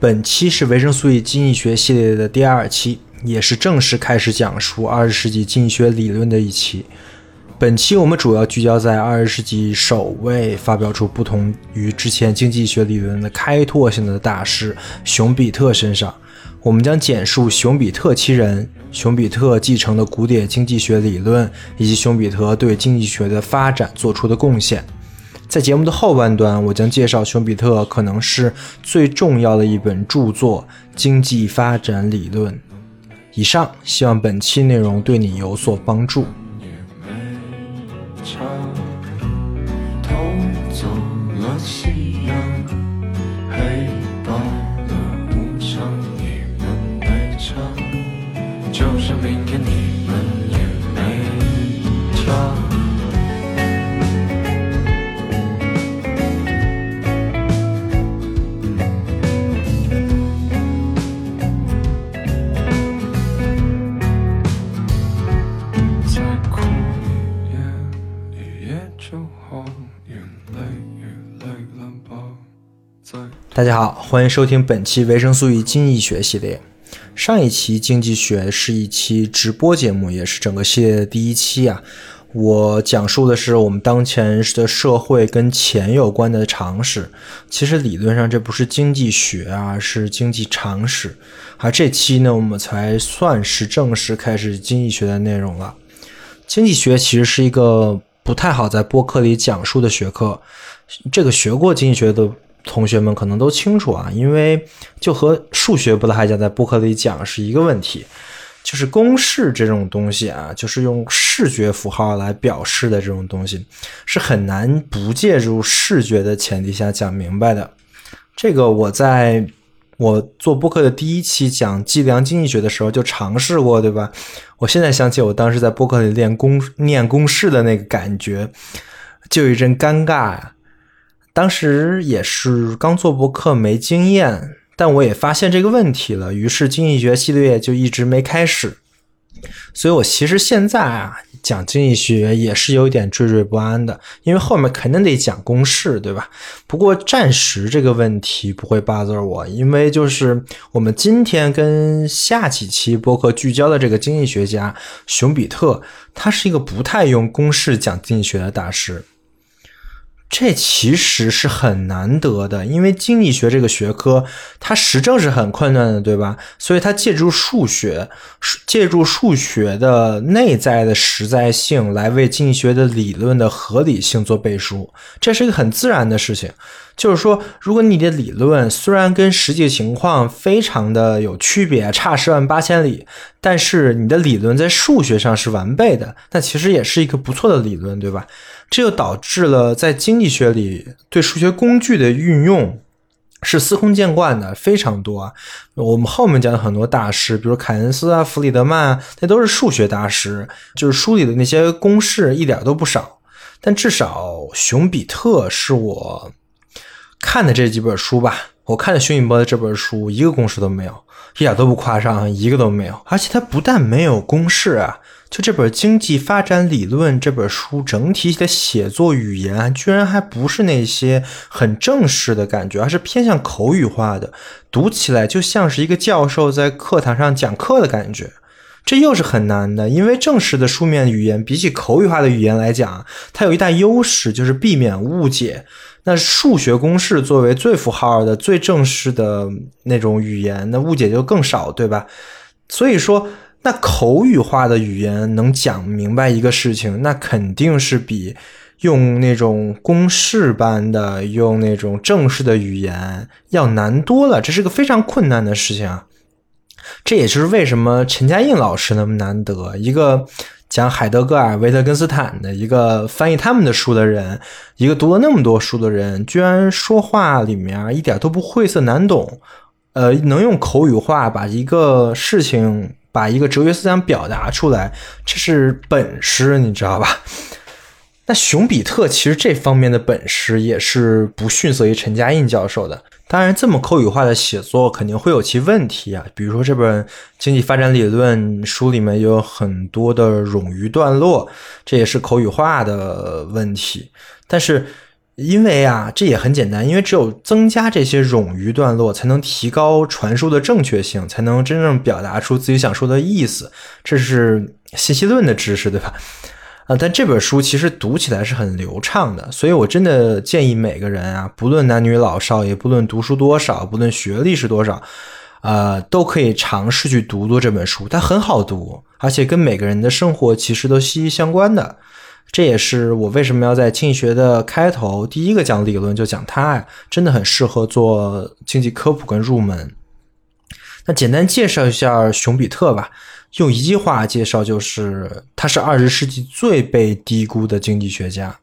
本期是维生素 E 经济学系列的第二期，也是正式开始讲述二十世纪经济学理论的一期。本期我们主要聚焦在二十世纪首位发表出不同于之前经济学理论的开拓性的大师熊彼特身上。我们将简述熊彼特其人、熊彼特继承的古典经济学理论，以及熊彼特对经济学的发展做出的贡献。在节目的后半段，我将介绍熊彼特可能是最重要的一本著作《经济发展理论》。以上，希望本期内容对你有所帮助。也没大家好，欢迎收听本期维生素与经济学系列。上一期经济学是一期直播节目，也是整个系列的第一期啊。我讲述的是我们当前的社会跟钱有关的常识。其实理论上这不是经济学啊，是经济常识。而这期呢，我们才算是正式开始经济学的内容了。经济学其实是一个不太好在播客里讲述的学科。这个学过经济学的。同学们可能都清楚啊，因为就和数学不太讲在播客里讲是一个问题，就是公式这种东西啊，就是用视觉符号来表示的这种东西，是很难不借助视觉的前提下讲明白的。这个我在我做播客的第一期讲计量经济学的时候就尝试过，对吧？我现在想起我当时在播客里练公念公式的那个感觉，就有一阵尴尬呀。当时也是刚做博客没经验，但我也发现这个问题了，于是经济学系列就一直没开始。所以我其实现在啊讲经济学也是有点惴惴不安的，因为后面肯定得讲公式，对吧？不过暂时这个问题不会 bother 我，因为就是我们今天跟下几期博客聚焦的这个经济学家熊彼特，他是一个不太用公式讲经济学的大师。这其实是很难得的，因为经济学这个学科它实证是很困难的，对吧？所以它借助数学，借助数学的内在的实在性来为经济学的理论的合理性做背书，这是一个很自然的事情。就是说，如果你的理论虽然跟实际情况非常的有区别，差十万八千里，但是你的理论在数学上是完备的，那其实也是一个不错的理论，对吧？这就导致了在经济学里对数学工具的运用是司空见惯的，非常多啊。我们后面讲的很多大师，比如凯恩斯啊、弗里德曼啊，那都是数学大师，就是书里的那些公式一点都不少。但至少熊彼特是我。看的这几本书吧，我看的熊彼波的这本书一个公式都没有，一点都不夸张，一个都没有。而且它不但没有公式啊，就这本《经济发展理论》这本书整体的写作语言，居然还不是那些很正式的感觉，而是偏向口语化的，读起来就像是一个教授在课堂上讲课的感觉。这又是很难的，因为正式的书面语言比起口语化的语言来讲，它有一大优势，就是避免误解。那数学公式作为最符号的、最正式的那种语言，那误解就更少，对吧？所以说，那口语化的语言能讲明白一个事情，那肯定是比用那种公式般的、用那种正式的语言要难多了。这是个非常困难的事情啊！这也就是为什么陈嘉映老师那么难得，一个。讲海德格尔、维特根斯坦的一个翻译他们的书的人，一个读了那么多书的人，居然说话里面一点都不晦涩难懂，呃，能用口语化把一个事情、把一个哲学思想表达出来，这是本事，你知道吧？那熊彼特其实这方面的本事也是不逊色于陈嘉映教授的。当然，这么口语化的写作肯定会有其问题啊，比如说这本《经济发展理论》书里面有很多的冗余段落，这也是口语化的问题。但是，因为啊，这也很简单，因为只有增加这些冗余段落，才能提高传输的正确性，才能真正表达出自己想说的意思。这是信息论的知识，对吧？啊，但这本书其实读起来是很流畅的，所以我真的建议每个人啊，不论男女老少，也不论读书多少，不论学历是多少，呃，都可以尝试去读读这本书。它很好读，而且跟每个人的生活其实都息息相关的。这也是我为什么要在经济学的开头第一个讲理论就讲它呀，真的很适合做经济科普跟入门。那简单介绍一下熊彼特吧。用一句话介绍，就是他是二十世纪最被低估的经济学家。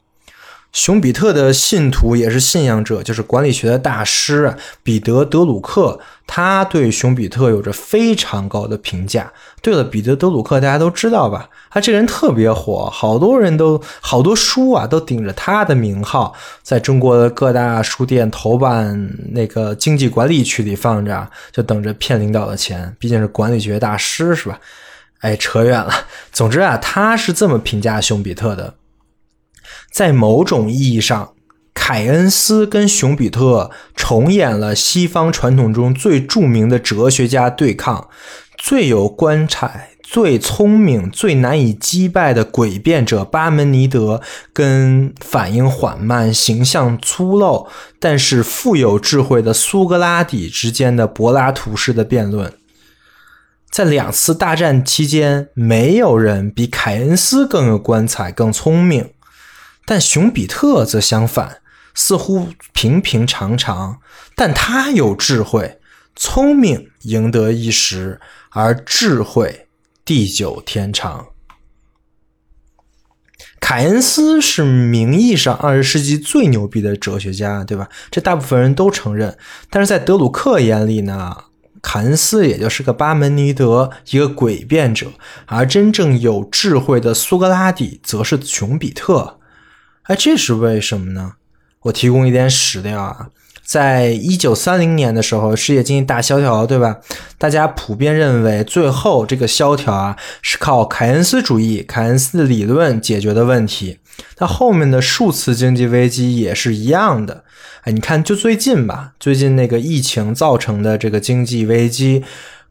熊彼特的信徒也是信仰者，就是管理学的大师彼得·德鲁克，他对熊彼特有着非常高的评价。对了，彼得·德鲁克大家都知道吧？他这个人特别火，好多人都好多书啊，都顶着他的名号，在中国的各大书店头版那个经济管理区里放着，就等着骗领导的钱。毕竟是管理学大师，是吧？哎，扯远了。总之啊，他是这么评价熊彼特的。在某种意义上，凯恩斯跟熊彼特重演了西方传统中最著名的哲学家对抗：最有观察、最聪明、最难以击败的诡辩者巴门尼德，跟反应缓慢、形象粗陋但是富有智慧的苏格拉底之间的柏拉图式的辩论。在两次大战期间，没有人比凯恩斯更有观察、更聪明。但熊彼特则相反，似乎平平常常，但他有智慧，聪明赢得一时，而智慧地久天长。凯恩斯是名义上二十世纪最牛逼的哲学家，对吧？这大部分人都承认。但是在德鲁克眼里呢，凯恩斯也就是个巴门尼德，一个诡辩者，而真正有智慧的苏格拉底则是熊彼特。哎，这是为什么呢？我提供一点史料啊，在一九三零年的时候，世界经济大萧条，对吧？大家普遍认为，最后这个萧条啊，是靠凯恩斯主义、凯恩斯的理论解决的问题。它后面的数次经济危机也是一样的。哎，你看，就最近吧，最近那个疫情造成的这个经济危机，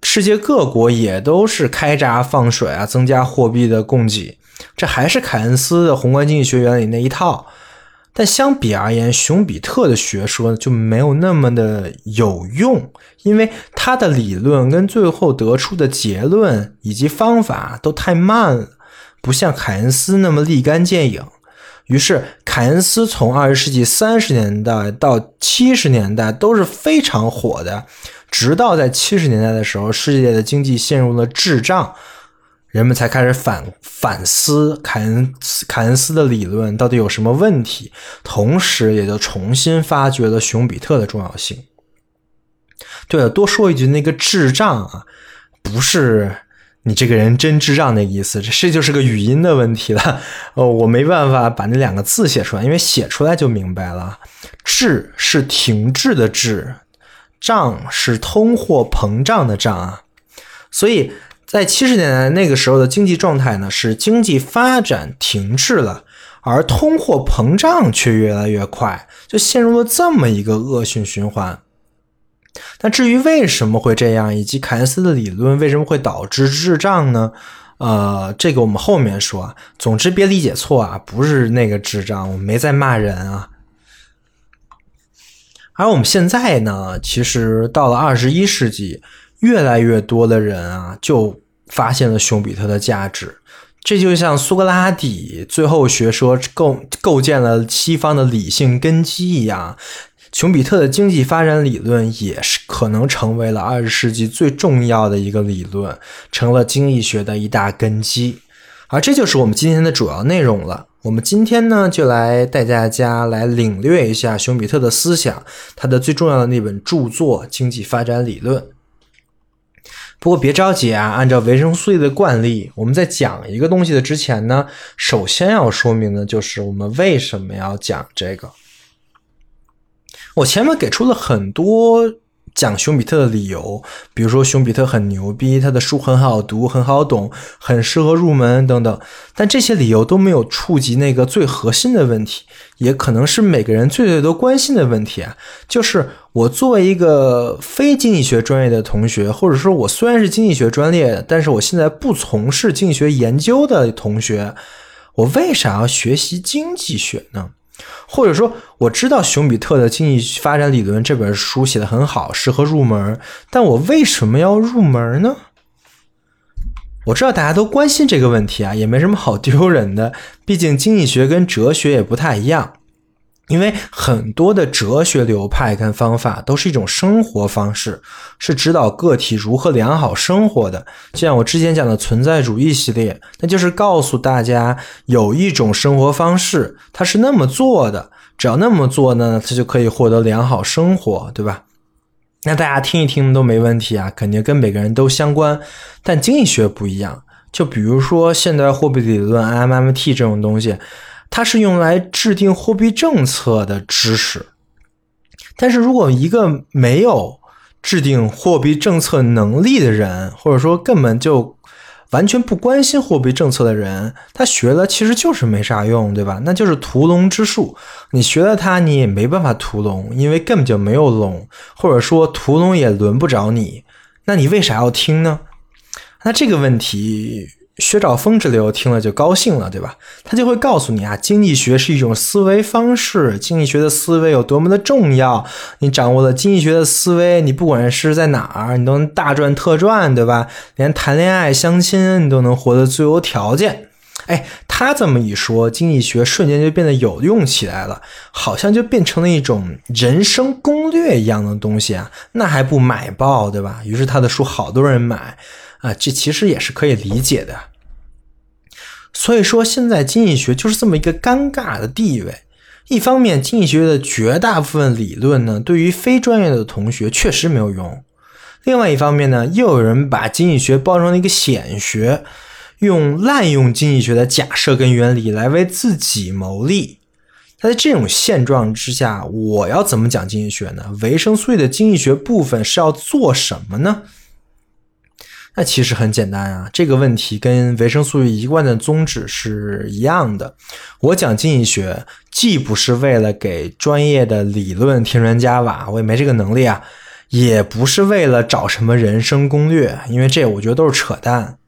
世界各国也都是开闸放水啊，增加货币的供给。这还是凯恩斯的宏观经济学原理那一套，但相比而言，熊彼特的学说就没有那么的有用，因为他的理论跟最后得出的结论以及方法都太慢了，不像凯恩斯那么立竿见影。于是，凯恩斯从二十世纪三十年代到七十年代都是非常火的，直到在七十年代的时候，世界的经济陷入了滞胀。人们才开始反反思凯恩斯凯恩斯的理论到底有什么问题，同时也就重新发掘了熊彼特的重要性。对了，多说一句，那个智障啊，不是你这个人真智障的意思，这这就是个语音的问题了。哦，我没办法把那两个字写出来，因为写出来就明白了。智是停滞的滞，胀是通货膨胀的胀啊，所以。在七十年代那个时候的经济状态呢，是经济发展停滞了，而通货膨胀却越来越快，就陷入了这么一个恶性循环。那至于为什么会这样，以及凯恩斯的理论为什么会导致滞胀呢？呃，这个我们后面说。总之别理解错啊，不是那个智障，我没在骂人啊。而我们现在呢，其实到了二十一世纪，越来越多的人啊，就发现了熊彼特的价值。这就像苏格拉底最后学说构构建了西方的理性根基一样，熊彼特的经济发展理论也是可能成为了二十世纪最重要的一个理论，成了经济学的一大根基。而这就是我们今天的主要内容了。我们今天呢，就来带大家来领略一下熊彼特的思想，他的最重要的那本著作《经济发展理论》。不过别着急啊，按照维生素 E 的惯例，我们在讲一个东西的之前呢，首先要说明的就是我们为什么要讲这个。我前面给出了很多。讲熊彼特的理由，比如说熊彼特很牛逼，他的书很好读，很好懂，很适合入门等等。但这些理由都没有触及那个最核心的问题，也可能是每个人最最都关心的问题啊，就是我作为一个非经济学专业的同学，或者说我虽然是经济学专业，但是我现在不从事经济学研究的同学，我为啥要学习经济学呢？或者说，我知道熊彼特的经济发展理论这本书写的很好，适合入门，但我为什么要入门呢？我知道大家都关心这个问题啊，也没什么好丢人的，毕竟经济学跟哲学也不太一样。因为很多的哲学流派跟方法都是一种生活方式，是指导个体如何良好生活的。就像我之前讲的存在主义系列，那就是告诉大家有一种生活方式，它是那么做的，只要那么做呢，它就可以获得良好生活，对吧？那大家听一听都没问题啊，肯定跟每个人都相关。但经济学不一样，就比如说现代货币理论 （MMT） 这种东西。它是用来制定货币政策的知识，但是如果一个没有制定货币政策能力的人，或者说根本就完全不关心货币政策的人，他学了其实就是没啥用，对吧？那就是屠龙之术，你学了它，你也没办法屠龙，因为根本就没有龙，或者说屠龙也轮不着你，那你为啥要听呢？那这个问题。薛兆丰之流听了就高兴了，对吧？他就会告诉你啊，经济学是一种思维方式，经济学的思维有多么的重要。你掌握了经济学的思维，你不管是在哪儿，你都能大赚特赚，对吧？连谈恋爱、相亲，你都能获得最优条件。哎，他这么一说，经济学瞬间就变得有用起来了，好像就变成了一种人生攻略一样的东西啊！那还不买爆，对吧？于是他的书好多人买。啊，这其实也是可以理解的。所以说，现在经济学就是这么一个尴尬的地位。一方面，经济学的绝大部分理论呢，对于非专业的同学确实没有用；另外一方面呢，又有人把经济学包装了一个显学，用滥用经济学的假设跟原理来为自己谋利。那在这种现状之下，我要怎么讲经济学呢？维生素的经济学部分是要做什么呢？那其实很简单啊，这个问题跟维生素 E 一贯的宗旨是一样的。我讲经济学，既不是为了给专业的理论添砖加瓦，我也没这个能力啊；也不是为了找什么人生攻略，因为这我觉得都是扯淡。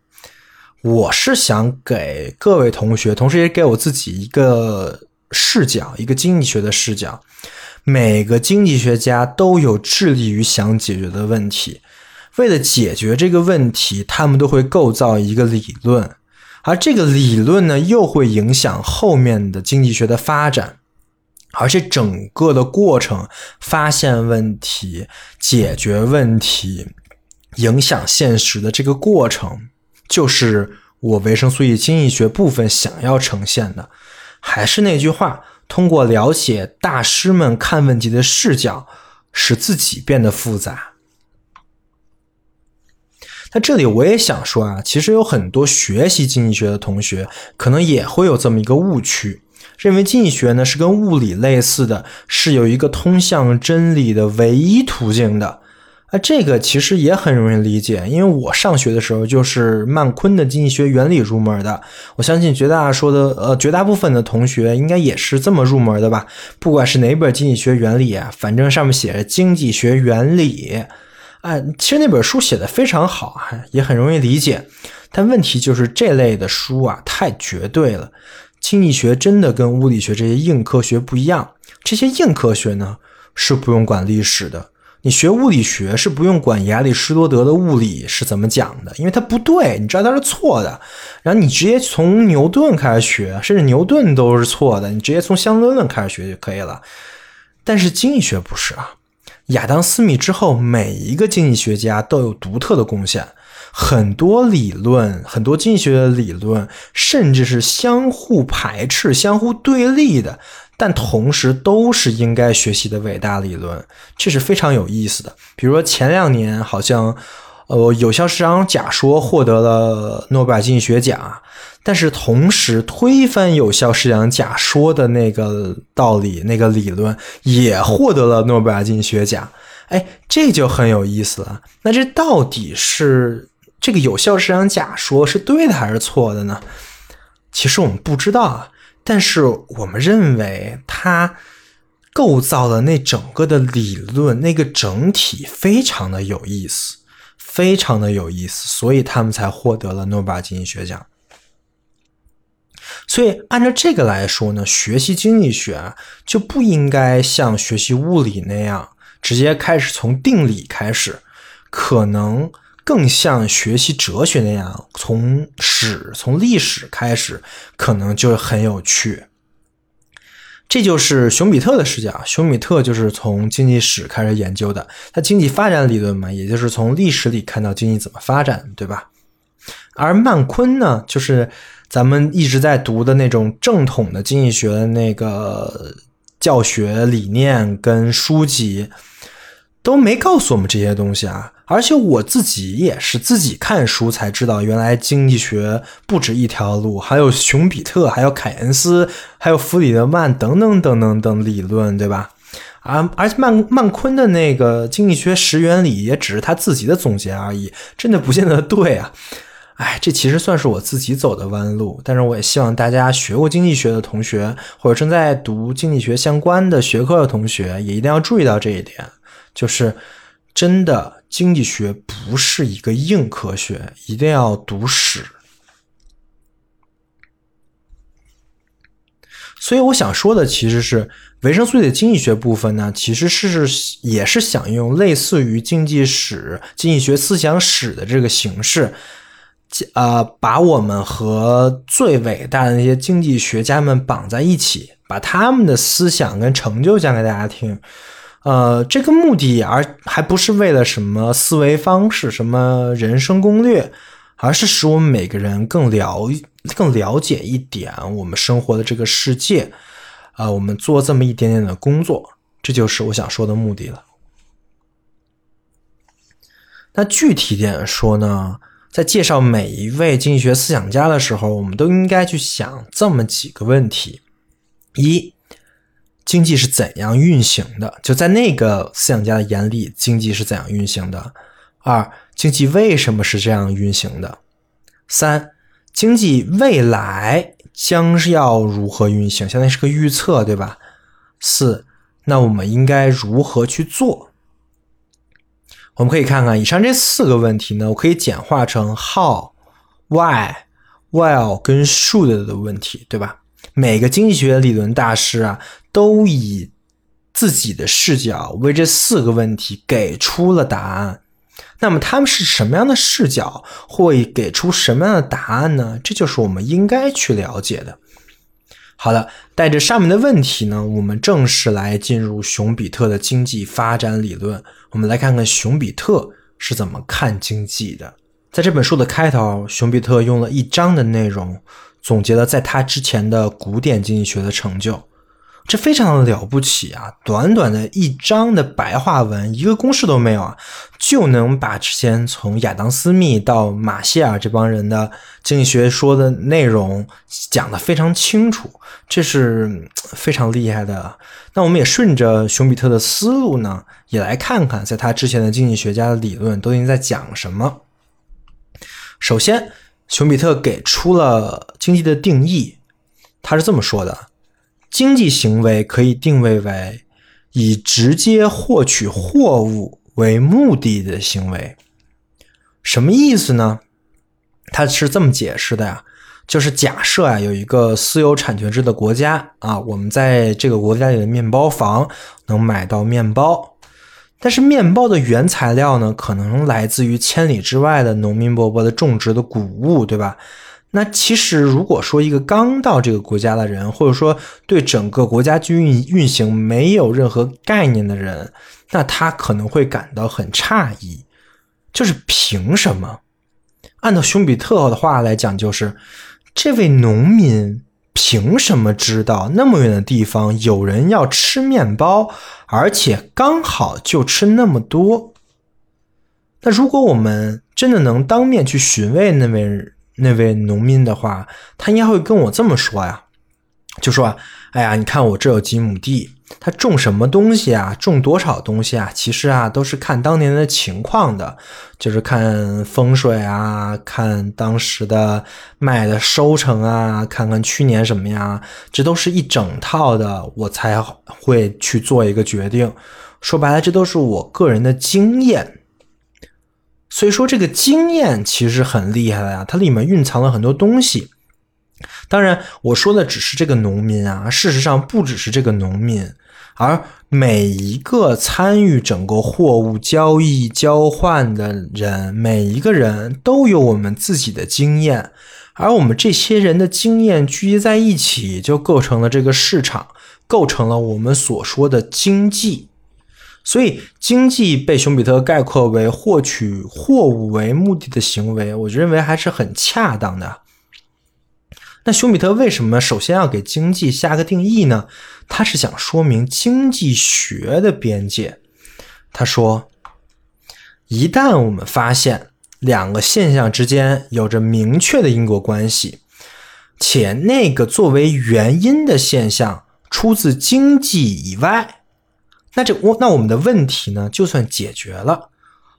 我是想给各位同学，同时也给我自己一个视角，一个经济学的视角。每个经济学家都有致力于想解决的问题。为了解决这个问题，他们都会构造一个理论，而这个理论呢，又会影响后面的经济学的发展。而且整个的过程，发现问题、解决问题、影响现实的这个过程，就是我维生素 E 经济学部分想要呈现的。还是那句话，通过了解大师们看问题的视角，使自己变得复杂。那这里我也想说啊，其实有很多学习经济学的同学，可能也会有这么一个误区，认为经济学呢是跟物理类似的，是有一个通向真理的唯一途径的。啊，这个其实也很容易理解，因为我上学的时候就是曼昆的经济学原理入门的。我相信绝大说的呃绝大部分的同学应该也是这么入门的吧？不管是哪本经济学原理啊，反正上面写着经济学原理。哎，其实那本书写的非常好啊，也很容易理解。但问题就是这类的书啊太绝对了。经济学真的跟物理学这些硬科学不一样。这些硬科学呢，是不用管历史的。你学物理学是不用管亚里士多德的物理是怎么讲的，因为它不对，你知道它是错的。然后你直接从牛顿开始学，甚至牛顿都是错的，你直接从相对论开始学就可以了。但是经济学不是啊，亚当·斯密之后，每一个经济学家都有独特的贡献，很多理论，很多经济学的理论，甚至是相互排斥、相互对立的。但同时都是应该学习的伟大理论，这是非常有意思的。比如说前两年好像，呃，有效市场假说获得了诺贝尔经济学奖，但是同时推翻有效市场假说的那个道理、那个理论也获得了诺贝尔经济学奖。哎，这就很有意思了。那这到底是这个有效市场假说是对的还是错的呢？其实我们不知道啊。但是我们认为，它构造的那整个的理论，那个整体非常的有意思，非常的有意思，所以他们才获得了诺贝尔经济学奖。所以按照这个来说呢，学习经济学就不应该像学习物理那样，直接开始从定理开始，可能。更像学习哲学那样，从史、从历史开始，可能就很有趣。这就是熊彼特的视角。熊彼特就是从经济史开始研究的，他经济发展理论嘛，也就是从历史里看到经济怎么发展，对吧？而曼昆呢，就是咱们一直在读的那种正统的经济学的那个教学理念跟书籍。都没告诉我们这些东西啊！而且我自己也是自己看书才知道，原来经济学不止一条路，还有熊彼特，还有凯恩斯，还有弗里德曼等等等等等理论，对吧？啊，而且曼曼昆的那个经济学十原理也只是他自己的总结而已，真的不见得对啊！哎，这其实算是我自己走的弯路，但是我也希望大家学过经济学的同学，或者正在读经济学相关的学科的同学，也一定要注意到这一点。就是真的，经济学不是一个硬科学，一定要读史。所以我想说的其实是维生素的经济学部分呢，其实是也是想用类似于经济史、经济学思想史的这个形式，呃，把我们和最伟大的那些经济学家们绑在一起，把他们的思想跟成就讲给大家听。呃，这个目的而还不是为了什么思维方式、什么人生攻略，而是使我们每个人更了、更了解一点我们生活的这个世界。啊，我们做这么一点点的工作，这就是我想说的目的了。那具体点说呢，在介绍每一位经济学思想家的时候，我们都应该去想这么几个问题：一。经济是怎样运行的？就在那个思想家的眼里，经济是怎样运行的？二、经济为什么是这样运行的？三、经济未来将是要如何运行？相当于是个预测，对吧？四、那我们应该如何去做？我们可以看看以上这四个问题呢，我可以简化成 how、why、while 跟 should 的问题，对吧？每个经济学理论大师啊。都以自己的视角为这四个问题给出了答案。那么他们是什么样的视角，会给出什么样的答案呢？这就是我们应该去了解的。好了，带着上面的问题呢，我们正式来进入熊彼特的经济发展理论。我们来看看熊彼特是怎么看经济的。在这本书的开头，熊彼特用了一章的内容，总结了在他之前的古典经济学的成就。这非常的了不起啊！短短的一章的白话文，一个公式都没有啊，就能把之前从亚当·斯密到马歇尔这帮人的经济学说的内容讲得非常清楚，这是非常厉害的。那我们也顺着熊彼特的思路呢，也来看看在他之前的经济学家的理论都已经在讲什么。首先，熊彼特给出了经济的定义，他是这么说的。经济行为可以定位为以直接获取货物为目的的行为，什么意思呢？他是这么解释的呀：就是假设啊，有一个私有产权制的国家啊，我们在这个国家里的面包房能买到面包，但是面包的原材料呢，可能来自于千里之外的农民伯伯的种植的谷物，对吧？那其实如果说一个刚到这个国家的人，或者说对整个国家军运运行没有任何概念的人，那他可能会感到很诧异，就是凭什么？按照熊彼特的话来讲，就是。这位农民凭什么知道那么远的地方有人要吃面包，而且刚好就吃那么多？那如果我们真的能当面去询问那位那位农民的话，他应该会跟我这么说呀，就说：“哎呀，你看我这有几亩地。”他种什么东西啊？种多少东西啊？其实啊，都是看当年的情况的，就是看风水啊，看当时的卖的收成啊，看看去年什么呀，这都是一整套的，我才会去做一个决定。说白了，这都是我个人的经验。所以说，这个经验其实很厉害的呀，它里面蕴藏了很多东西。当然，我说的只是这个农民啊。事实上，不只是这个农民，而每一个参与整个货物交易交换的人，每一个人都有我们自己的经验，而我们这些人的经验聚集在一起，就构成了这个市场，构成了我们所说的经济。所以，经济被熊彼特概括为获取货物为目的的行为，我认为还是很恰当的。那熊彼特为什么首先要给经济下个定义呢？他是想说明经济学的边界。他说，一旦我们发现两个现象之间有着明确的因果关系，且那个作为原因的现象出自经济以外，那这我那我们的问题呢就算解决了。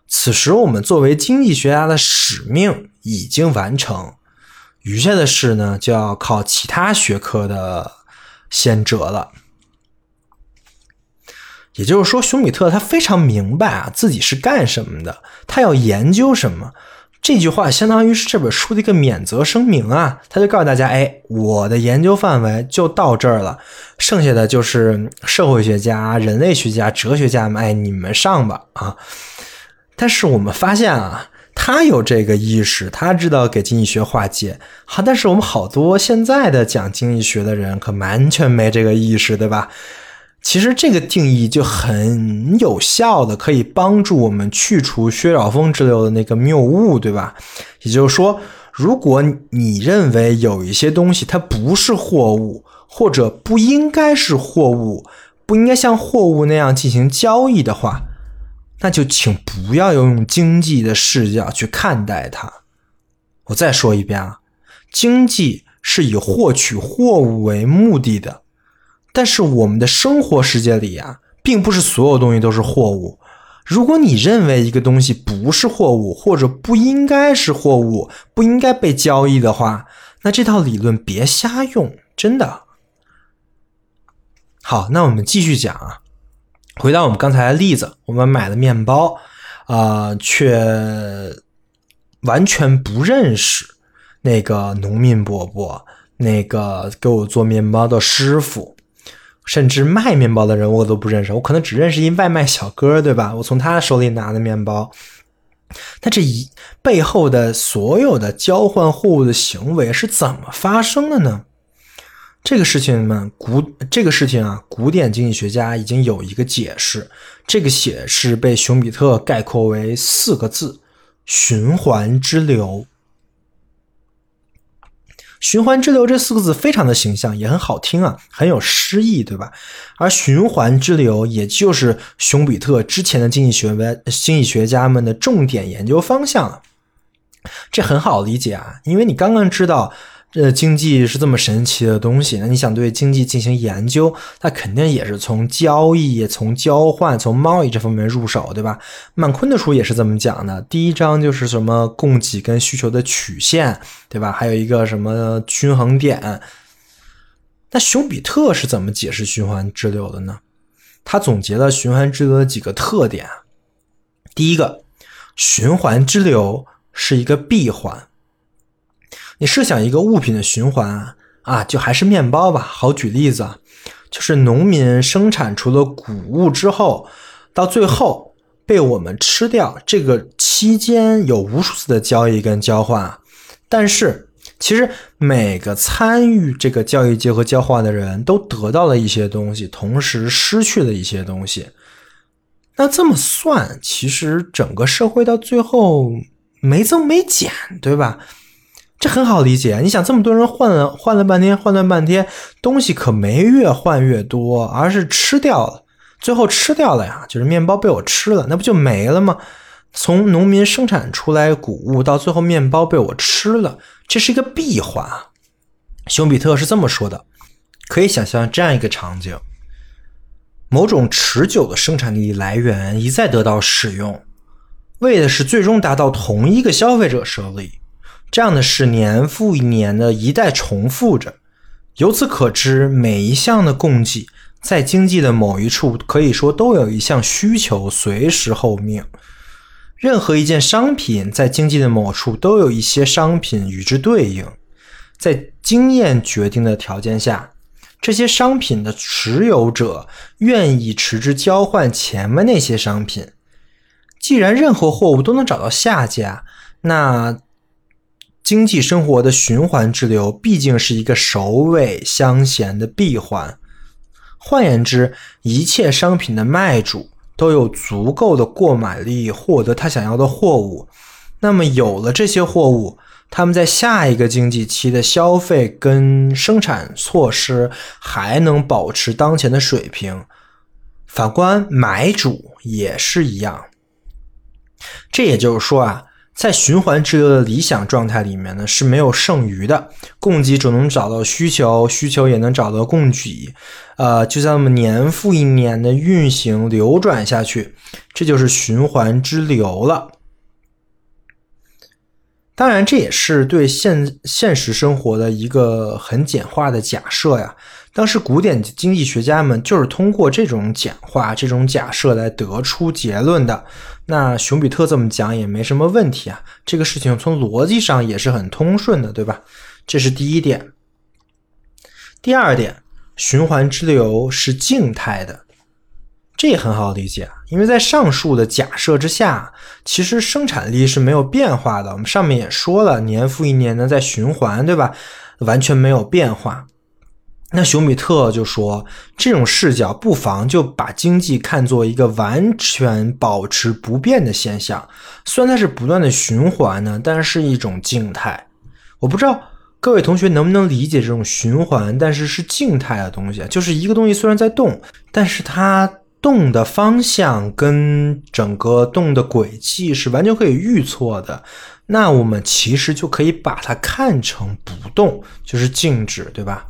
此时我们作为经济学家的使命已经完成。余下的事呢，就要靠其他学科的先哲了。也就是说，熊彼特他非常明白啊，自己是干什么的，他要研究什么。这句话相当于是这本书的一个免责声明啊，他就告诉大家：哎，我的研究范围就到这儿了，剩下的就是社会学家、人类学家、哲学家们，哎，你们上吧啊！但是我们发现啊。他有这个意识，他知道给经济学划界。好，但是我们好多现在的讲经济学的人可完全没这个意识，对吧？其实这个定义就很有效的，可以帮助我们去除薛兆丰之流的那个谬误，对吧？也就是说，如果你认为有一些东西它不是货物，或者不应该是货物，不应该像货物那样进行交易的话。那就请不要用经济的视角去看待它。我再说一遍啊，经济是以获取货物为目的的，但是我们的生活世界里啊，并不是所有东西都是货物。如果你认为一个东西不是货物，或者不应该是货物，不应该被交易的话，那这套理论别瞎用，真的。好，那我们继续讲啊。回到我们刚才的例子，我们买了面包，啊，却完全不认识那个农民伯伯，那个给我做面包的师傅，甚至卖面包的人我都不认识，我可能只认识一外卖小哥，对吧？我从他手里拿的面包，他这一背后的所有的交换货物的行为是怎么发生的呢？这个事情呢，古这个事情啊，古典经济学家已经有一个解释。这个解释被熊彼特概括为四个字：循环之流。循环之流这四个字非常的形象，也很好听啊，很有诗意，对吧？而循环之流，也就是熊彼特之前的经济学家经济学家们的重点研究方向了。这很好理解啊，因为你刚刚知道。这经济是这么神奇的东西，那你想对经济进行研究，那肯定也是从交易、从交换、从贸易这方面入手，对吧？曼昆的书也是这么讲的。第一章就是什么供给跟需求的曲线，对吧？还有一个什么均衡点。那熊彼特是怎么解释循环之流的呢？他总结了循环之流的几个特点。第一个，循环之流是一个闭环。你设想一个物品的循环啊，就还是面包吧。好举例子，就是农民生产出了谷物之后，到最后被我们吃掉，这个期间有无数次的交易跟交换。但是，其实每个参与这个交易结合交换的人都得到了一些东西，同时失去了一些东西。那这么算，其实整个社会到最后没增没减，对吧？这很好理解，你想这么多人换了换了半天，换了半天，东西可没越换越多，而是吃掉了，最后吃掉了呀，就是面包被我吃了，那不就没了吗？从农民生产出来谷物到最后面包被我吃了，这是一个闭环。熊彼特是这么说的，可以想象这样一个场景：某种持久的生产力来源一再得到使用，为的是最终达到同一个消费者手里。这样的事年复一年的一代重复着，由此可知，每一项的供给在经济的某一处，可以说都有一项需求随时候命。任何一件商品在经济的某处都有一些商品与之对应，在经验决定的条件下，这些商品的持有者愿意持之交换前面那些商品。既然任何货物都能找到下家，那。经济生活的循环之流毕竟是一个首尾相衔的闭环。换言之，一切商品的卖主都有足够的购买力获得他想要的货物。那么，有了这些货物，他们在下一个经济期的消费跟生产措施还能保持当前的水平。反观买主也是一样。这也就是说啊。在循环之流的理想状态里面呢，是没有剩余的，供给只能找到需求，需求也能找到供给，呃，就这么年复一年的运行流转下去，这就是循环之流了。当然，这也是对现现实生活的一个很简化的假设呀。当时古典经济学家们就是通过这种简化、这种假设来得出结论的。那熊彼特这么讲也没什么问题啊，这个事情从逻辑上也是很通顺的，对吧？这是第一点。第二点，循环之流是静态的，这也很好理解，因为在上述的假设之下，其实生产力是没有变化的。我们上面也说了，年复一年的在循环，对吧？完全没有变化。那熊彼特就说，这种视角不妨就把经济看作一个完全保持不变的现象。虽然它是不断的循环呢，但是一种静态。我不知道各位同学能不能理解这种循环，但是是静态的东西，就是一个东西虽然在动，但是它动的方向跟整个动的轨迹是完全可以预测的。那我们其实就可以把它看成不动，就是静止，对吧？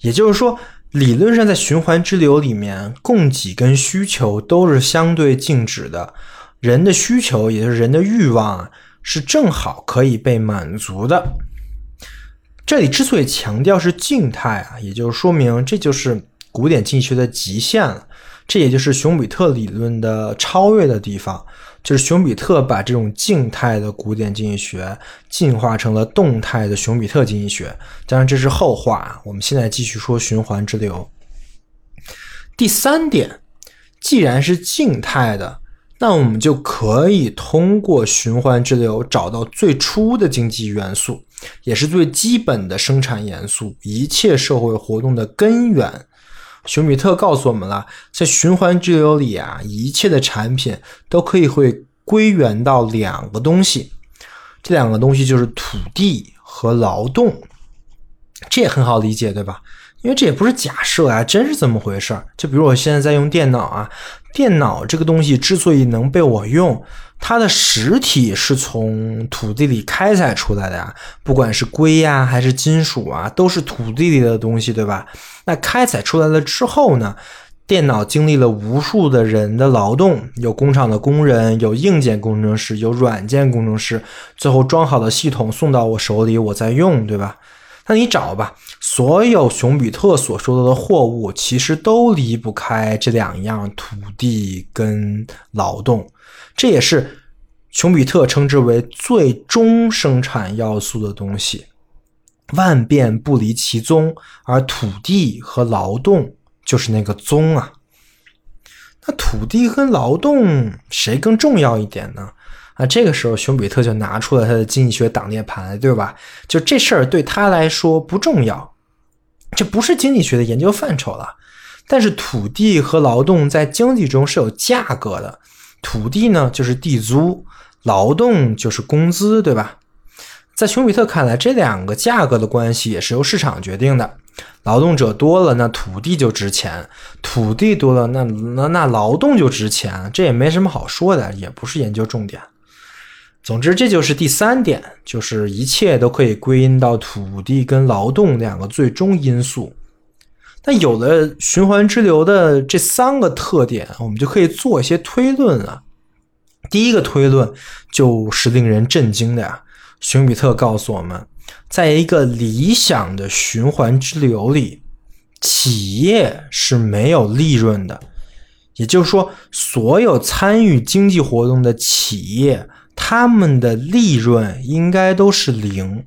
也就是说，理论上在循环之流里面，供给跟需求都是相对静止的。人的需求，也就是人的欲望，是正好可以被满足的。这里之所以强调是静态啊，也就说明这就是古典经济学的极限了。这也就是熊彼特理论的超越的地方。就是熊彼特把这种静态的古典经济学进化成了动态的熊彼特经济学，当然这是后话。我们现在继续说循环之流。第三点，既然是静态的，那我们就可以通过循环之流找到最初的经济元素，也是最基本的生产元素，一切社会活动的根源。熊彼特告诉我们了，在循环之流里啊，一切的产品都可以会归源到两个东西，这两个东西就是土地和劳动。这也很好理解，对吧？因为这也不是假设啊，真是这么回事儿。就比如我现在在用电脑啊，电脑这个东西之所以能被我用。它的实体是从土地里开采出来的呀，不管是硅呀还是金属啊，都是土地里的东西，对吧？那开采出来了之后呢，电脑经历了无数的人的劳动，有工厂的工人，有硬件工程师，有软件工程师，最后装好的系统送到我手里，我在用，对吧？那你找吧，所有熊彼特所说的货物，其实都离不开这两样土地跟劳动。这也是熊彼特称之为最终生产要素的东西。万变不离其宗，而土地和劳动就是那个宗啊。那土地跟劳动谁更重要一点呢？啊，这个时候熊彼特就拿出了他的经济学挡箭牌，对吧？就这事儿对他来说不重要，这不是经济学的研究范畴了。但是土地和劳动在经济中是有价格的，土地呢就是地租，劳动就是工资，对吧？在熊彼特看来，这两个价格的关系也是由市场决定的。劳动者多了，那土地就值钱；土地多了，那那那劳动就值钱。这也没什么好说的，也不是研究重点。总之，这就是第三点，就是一切都可以归因到土地跟劳动两个最终因素。那有了循环之流的这三个特点，我们就可以做一些推论了。第一个推论就是令人震惊的呀，熊彼特告诉我们。在一个理想的循环之流里，企业是没有利润的，也就是说，所有参与经济活动的企业，他们的利润应该都是零。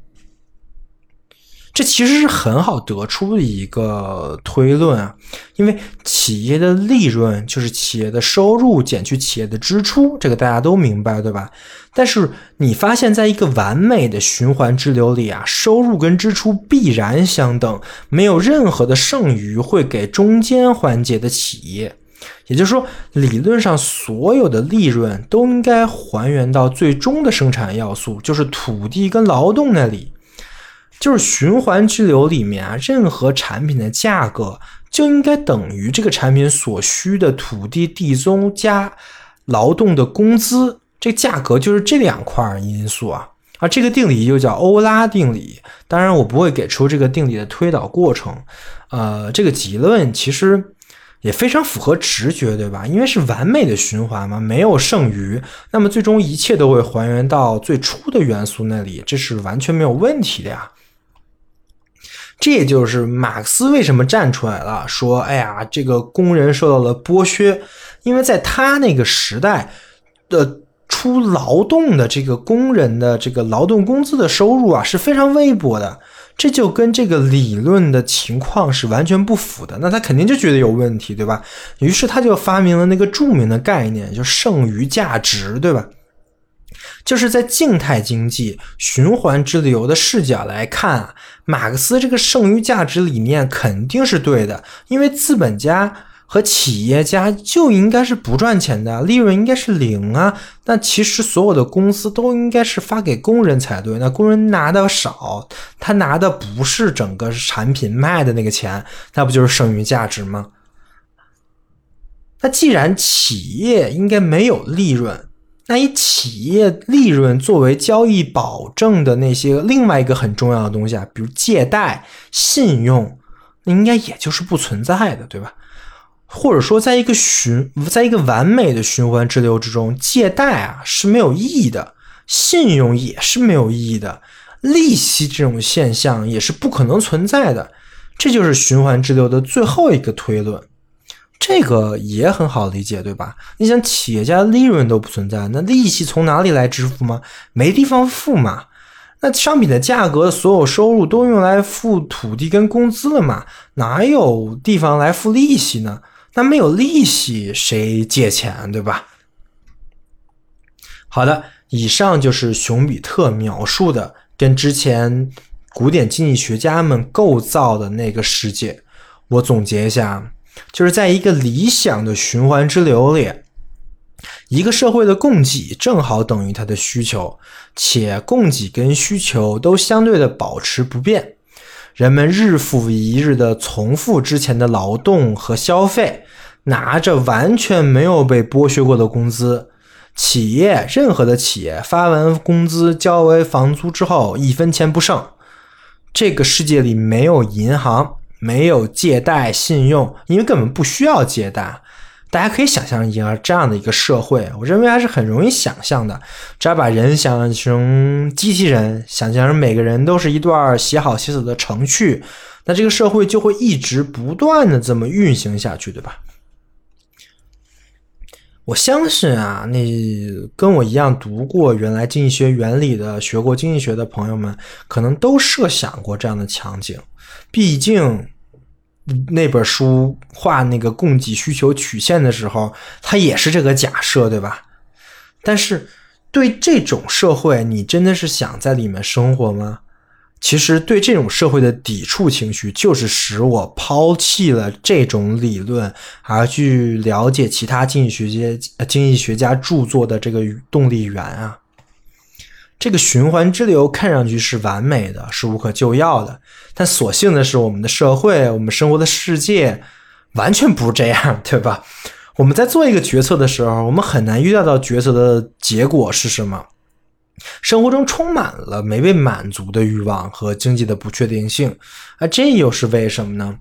这其实是很好得出的一个推论啊，因为企业的利润就是企业的收入减去企业的支出，这个大家都明白，对吧？但是你发现在一个完美的循环之流里啊，收入跟支出必然相等，没有任何的剩余会给中间环节的企业。也就是说，理论上所有的利润都应该还原到最终的生产要素，就是土地跟劳动那里。就是循环之流里面啊，任何产品的价格就应该等于这个产品所需的土地地租加劳动的工资，这价格就是这两块因素啊。而这个定理又叫欧拉定理。当然，我不会给出这个定理的推导过程。呃，这个结论其实也非常符合直觉，对吧？因为是完美的循环嘛，没有剩余，那么最终一切都会还原到最初的元素那里，这是完全没有问题的呀。这也就是马克思为什么站出来了，说：“哎呀，这个工人受到了剥削，因为在他那个时代的出劳动的这个工人的这个劳动工资的收入啊是非常微薄的，这就跟这个理论的情况是完全不符的。那他肯定就觉得有问题，对吧？于是他就发明了那个著名的概念，就剩余价值，对吧？”就是在静态经济循环之流的视角来看，马克思这个剩余价值理念肯定是对的，因为资本家和企业家就应该是不赚钱的，利润应该是零啊。那其实所有的公司都应该是发给工人才对，那工人拿的少，他拿的不是整个产品卖的那个钱，那不就是剩余价值吗？那既然企业应该没有利润。那以企业利润作为交易保证的那些另外一个很重要的东西啊，比如借贷、信用，那应该也就是不存在的，对吧？或者说，在一个循，在一个完美的循环之流之中，借贷啊是没有意义的，信用也是没有意义的，利息这种现象也是不可能存在的，这就是循环之流的最后一个推论。这个也很好理解，对吧？你想，企业家利润都不存在，那利息从哪里来支付吗？没地方付嘛。那商品的价格，所有收入都用来付土地跟工资了嘛？哪有地方来付利息呢？那没有利息，谁借钱，对吧？好的，以上就是熊彼特描述的，跟之前古典经济学家们构造的那个世界。我总结一下。就是在一个理想的循环之流里，一个社会的供给正好等于它的需求，且供给跟需求都相对的保持不变。人们日复一日的重复之前的劳动和消费，拿着完全没有被剥削过的工资。企业任何的企业发完工资、交完房租之后，一分钱不剩。这个世界里没有银行。没有借贷信用，因为根本不需要借贷。大家可以想象一下这样的一个社会，我认为还是很容易想象的。只要把人想象成机器人，想象成每个人都是一段写好写死的程序，那这个社会就会一直不断的这么运行下去，对吧？我相信啊，那跟我一样读过原来经济学原理的、学过经济学的朋友们，可能都设想过这样的场景。毕竟那本书画那个供给需求曲线的时候，它也是这个假设，对吧？但是对这种社会，你真的是想在里面生活吗？其实对这种社会的抵触情绪，就是使我抛弃了这种理论，而去了解其他经济学家、经济学家著作的这个动力源啊。这个循环之流看上去是完美的，是无可救药的，但所幸的是，我们的社会，我们生活的世界，完全不是这样，对吧？我们在做一个决策的时候，我们很难预料到决策的结果是什么。生活中充满了没被满足的欲望和经济的不确定性，而这又是为什么呢？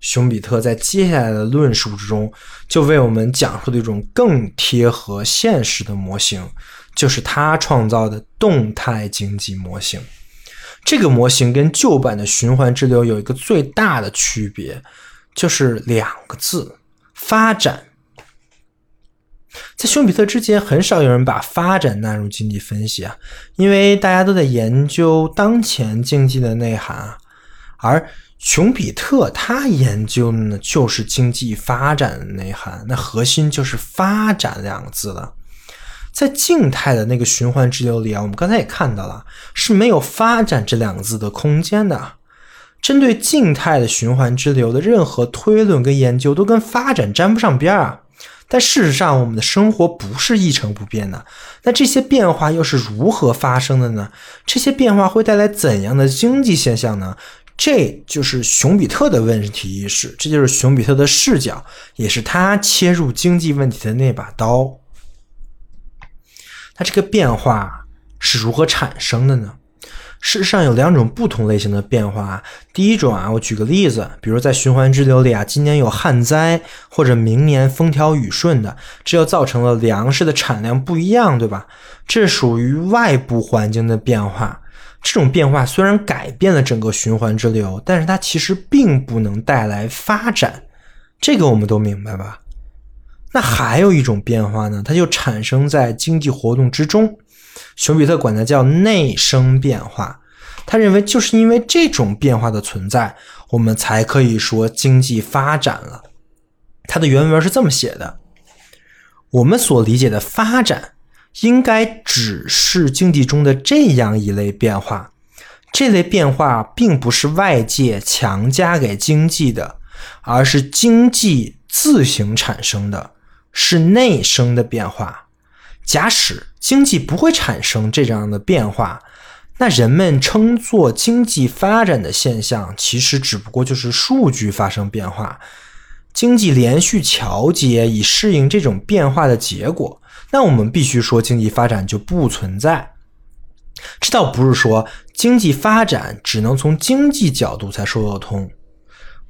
熊彼特在接下来的论述之中，就为我们讲述了一种更贴合现实的模型，就是他创造的动态经济模型。这个模型跟旧版的循环之流有一个最大的区别，就是两个字：发展。在熊彼特之前，很少有人把发展纳入经济分析啊，因为大家都在研究当前经济的内涵啊。而熊彼特他研究的呢，就是经济发展的内涵，那核心就是“发展”两个字了。在静态的那个循环之流里啊，我们刚才也看到了，是没有“发展”这两个字的空间的。针对静态的循环之流的任何推论跟研究，都跟发展沾不上边儿啊。但事实上，我们的生活不是一成不变的。那这些变化又是如何发生的呢？这些变化会带来怎样的经济现象呢？这就是熊彼特的问题意识，这就是熊彼特的视角，也是他切入经济问题的那把刀。它这个变化是如何产生的呢？事实上有两种不同类型的变化。第一种啊，我举个例子，比如在循环之流里啊，今年有旱灾，或者明年风调雨顺的，这就造成了粮食的产量不一样，对吧？这属于外部环境的变化。这种变化虽然改变了整个循环之流，但是它其实并不能带来发展。这个我们都明白吧？那还有一种变化呢，它就产生在经济活动之中。熊彼特管它叫内生变化，他认为就是因为这种变化的存在，我们才可以说经济发展了。他的原文是这么写的：我们所理解的发展，应该只是经济中的这样一类变化。这类变化并不是外界强加给经济的，而是经济自行产生的，是内生的变化。假使经济不会产生这样的变化，那人们称作经济发展的现象，其实只不过就是数据发生变化，经济连续调节以适应这种变化的结果。那我们必须说，经济发展就不存在。这倒不是说经济发展只能从经济角度才说得通。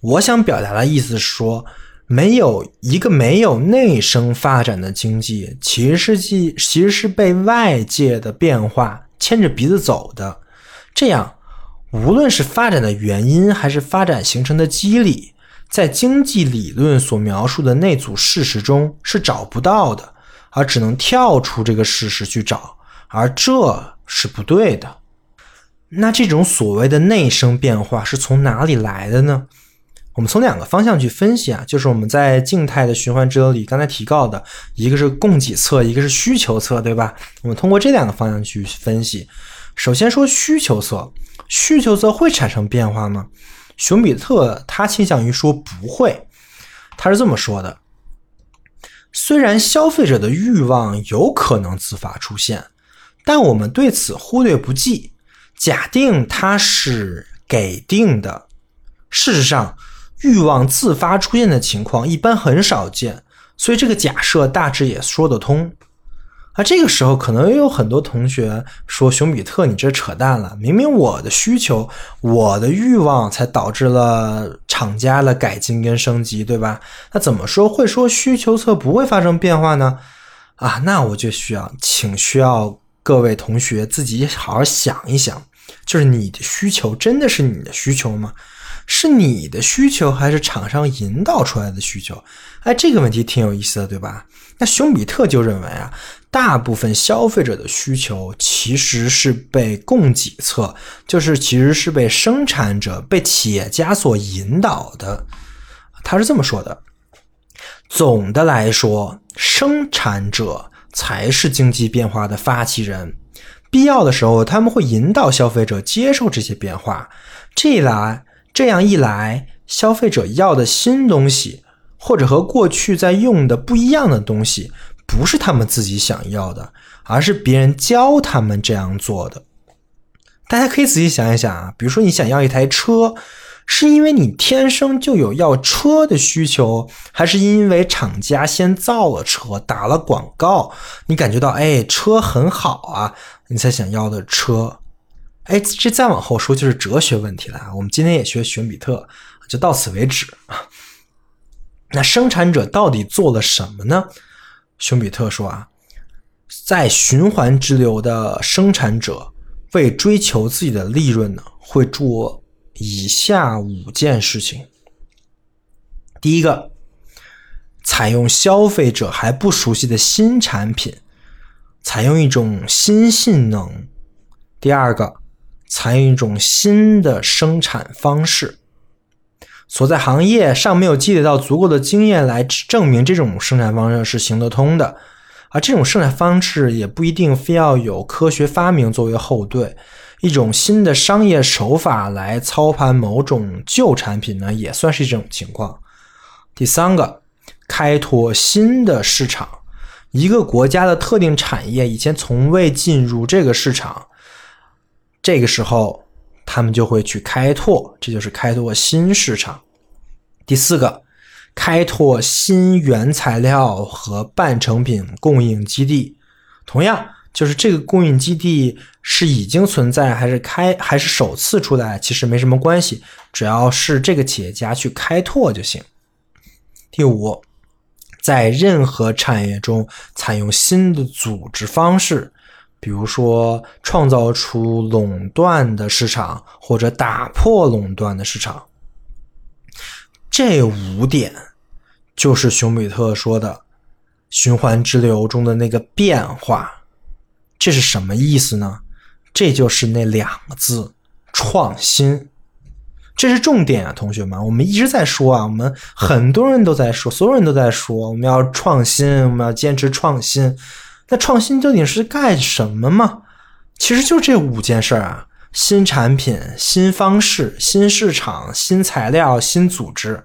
我想表达的意思是说。没有一个没有内生发展的经济，其实是其实是被外界的变化牵着鼻子走的。这样，无论是发展的原因，还是发展形成的机理，在经济理论所描述的那组事实中是找不到的，而只能跳出这个事实去找，而这是不对的。那这种所谓的内生变化是从哪里来的呢？我们从两个方向去分析啊，就是我们在静态的循环之流里刚才提到的，一个是供给侧，一个是需求侧，对吧？我们通过这两个方向去分析。首先说需求侧，需求侧会产生变化吗？熊彼特他倾向于说不会，他是这么说的：虽然消费者的欲望有可能自发出现，但我们对此忽略不计，假定它是给定的。事实上。欲望自发出现的情况一般很少见，所以这个假设大致也说得通。啊这个时候，可能也有很多同学说：“熊彼特，你这扯淡了！明明我的需求、我的欲望才导致了厂家的改进跟升级，对吧？那怎么说会说需求侧不会发生变化呢？”啊，那我就需要请需要各位同学自己好好想一想，就是你的需求真的是你的需求吗？是你的需求还是厂商引导出来的需求？哎，这个问题挺有意思的，对吧？那熊彼特就认为啊，大部分消费者的需求其实是被供给侧，就是其实是被生产者、被企业家所引导的。他是这么说的：总的来说，生产者才是经济变化的发起人。必要的时候，他们会引导消费者接受这些变化。这一来，这样一来，消费者要的新东西，或者和过去在用的不一样的东西，不是他们自己想要的，而是别人教他们这样做的。大家可以仔细想一想啊，比如说你想要一台车。是因为你天生就有要车的需求，还是因为厂家先造了车，打了广告，你感觉到哎车很好啊，你才想要的车？哎，这再往后说就是哲学问题了啊。我们今天也学熊彼特，就到此为止啊。那生产者到底做了什么呢？熊彼特说啊，在循环之流的生产者为追求自己的利润呢，会做。以下五件事情：第一个，采用消费者还不熟悉的新产品，采用一种新性能；第二个，采用一种新的生产方式。所在行业尚没有积累到足够的经验来证明这种生产方式是行得通的，而这种生产方式也不一定非要有科学发明作为后盾。一种新的商业手法来操盘某种旧产品呢，也算是一种情况。第三个，开拓新的市场。一个国家的特定产业以前从未进入这个市场，这个时候他们就会去开拓，这就是开拓新市场。第四个，开拓新原材料和半成品供应基地。同样。就是这个供应基地是已经存在还是开还是首次出来，其实没什么关系，只要是这个企业家去开拓就行。第五，在任何产业中采用新的组织方式，比如说创造出垄断的市场或者打破垄断的市场。这五点就是熊彼特说的循环之流中的那个变化。这是什么意思呢？这就是那两个字“创新”，这是重点啊，同学们。我们一直在说啊，我们很多人都在说，所有人都在说，我们要创新，我们要坚持创新。那创新究竟是干什么嘛？其实就这五件事儿啊：新产品、新方式、新市场、新材料、新组织。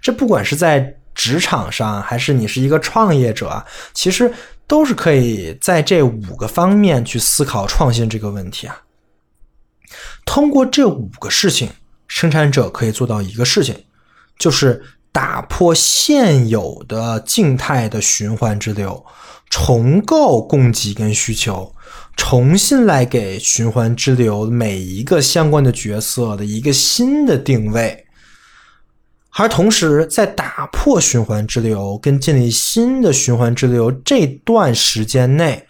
这不管是在职场上，还是你是一个创业者，其实。都是可以在这五个方面去思考创新这个问题啊。通过这五个事情，生产者可以做到一个事情，就是打破现有的静态的循环之流，重构供给跟需求，重新来给循环之流每一个相关的角色的一个新的定位。而同时，在打破循环之流跟建立新的循环之流这段时间内，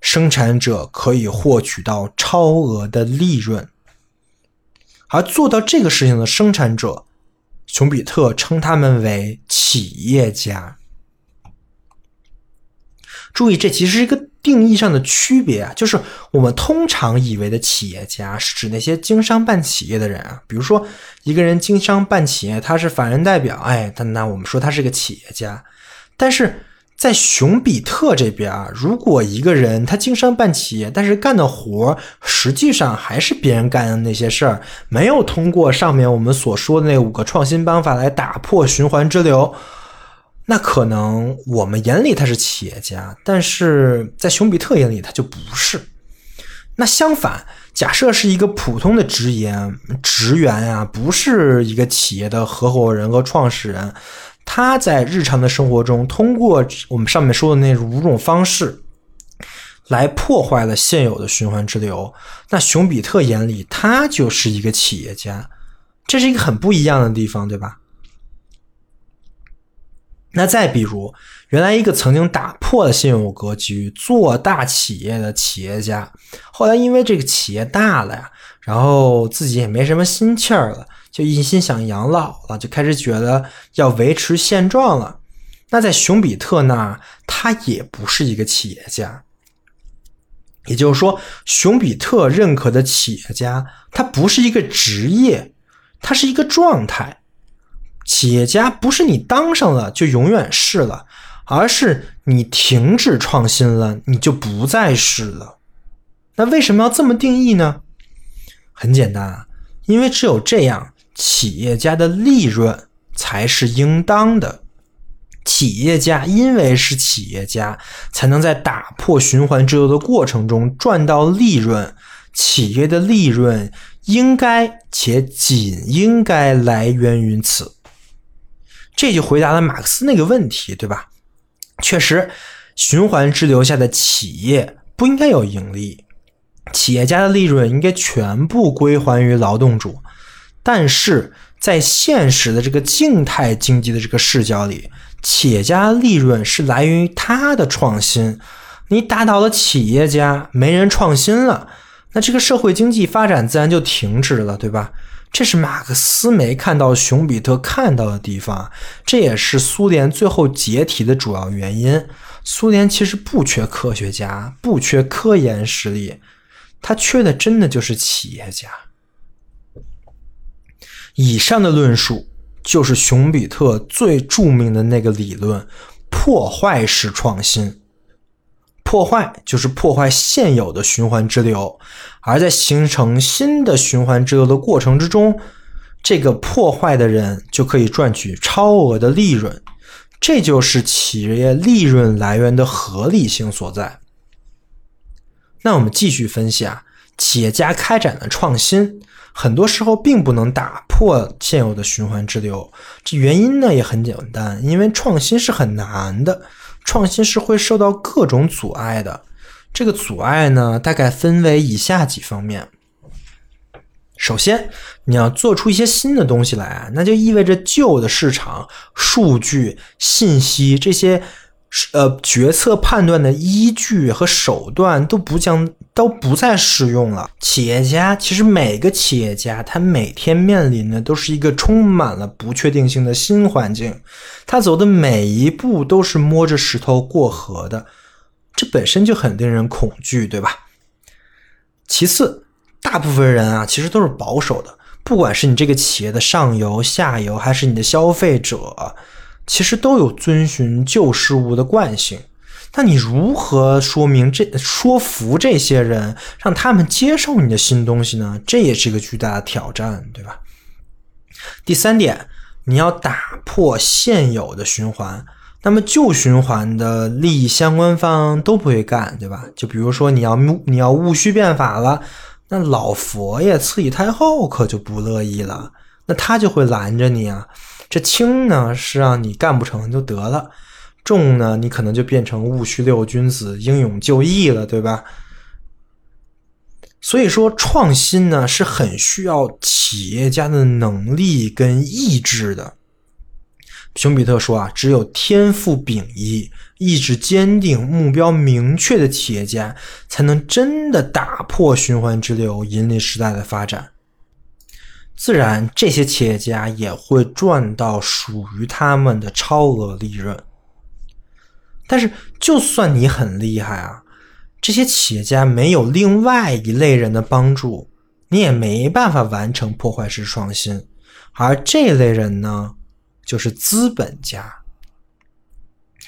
生产者可以获取到超额的利润。而做到这个事情的生产者，熊彼特称他们为企业家。注意，这其实是一个。定义上的区别啊，就是我们通常以为的企业家是指那些经商办企业的人啊。比如说，一个人经商办企业，他是法人代表，哎，那那我们说他是个企业家。但是在熊彼特这边啊，如果一个人他经商办企业，但是干的活实际上还是别人干的那些事儿，没有通过上面我们所说的那五个创新方法来打破循环之流。那可能我们眼里他是企业家，但是在熊彼特眼里他就不是。那相反，假设是一个普通的职员，职员呀，不是一个企业的合伙人和创始人，他在日常的生活中，通过我们上面说的那五种方式，来破坏了现有的循环之流。那熊彼特眼里，他就是一个企业家，这是一个很不一样的地方，对吧？那再比如，原来一个曾经打破了现有格局、做大企业的企业家，后来因为这个企业大了呀，然后自己也没什么心气儿了，就一心想养老了，就开始觉得要维持现状了。那在熊彼特那，他也不是一个企业家。也就是说，熊彼特认可的企业家，他不是一个职业，他是一个状态。企业家不是你当上了就永远是了，而是你停止创新了，你就不再是了。那为什么要这么定义呢？很简单啊，因为只有这样，企业家的利润才是应当的。企业家因为是企业家，才能在打破循环制度的过程中赚到利润。企业的利润应该且仅应该来源于此。这就回答了马克思那个问题，对吧？确实，循环滞留下的企业不应该有盈利，企业家的利润应该全部归还于劳动主。但是在现实的这个静态经济的这个视角里，企业家利润是来源于他的创新，你打倒了企业家，没人创新了，那这个社会经济发展自然就停止了，对吧？这是马克思没看到熊彼特看到的地方，这也是苏联最后解体的主要原因。苏联其实不缺科学家，不缺科研实力，他缺的真的就是企业家。以上的论述。就是熊彼特最著名的那个理论——破坏式创新。破坏就是破坏现有的循环支流，而在形成新的循环支流的过程之中，这个破坏的人就可以赚取超额的利润。这就是企业利润来源的合理性所在。那我们继续分析啊，企业家开展的创新。很多时候并不能打破现有的循环支流，这原因呢也很简单，因为创新是很难的，创新是会受到各种阻碍的。这个阻碍呢，大概分为以下几方面。首先，你要做出一些新的东西来，那就意味着旧的市场、数据、信息这些。呃，决策判断的依据和手段都不将都不再适用了。企业家其实每个企业家他每天面临的都是一个充满了不确定性的新环境，他走的每一步都是摸着石头过河的，这本身就很令人恐惧，对吧？其次，大部分人啊其实都是保守的，不管是你这个企业的上游、下游，还是你的消费者。其实都有遵循旧事物的惯性，那你如何说明这说服这些人，让他们接受你的新东西呢？这也是一个巨大的挑战，对吧？第三点，你要打破现有的循环，那么旧循环的利益相关方都不会干，对吧？就比如说你要你要戊戌变法了，那老佛爷、慈禧太后可就不乐意了，那他就会拦着你啊。这轻呢是让你干不成就得了，重呢你可能就变成戊戌六君子英勇就义了，对吧？所以说创新呢是很需要企业家的能力跟意志的。熊彼特说啊，只有天赋秉一、意志坚定、目标明确的企业家，才能真的打破循环之流，引领时代的发展。自然，这些企业家也会赚到属于他们的超额利润。但是，就算你很厉害啊，这些企业家没有另外一类人的帮助，你也没办法完成破坏式创新。而这类人呢，就是资本家。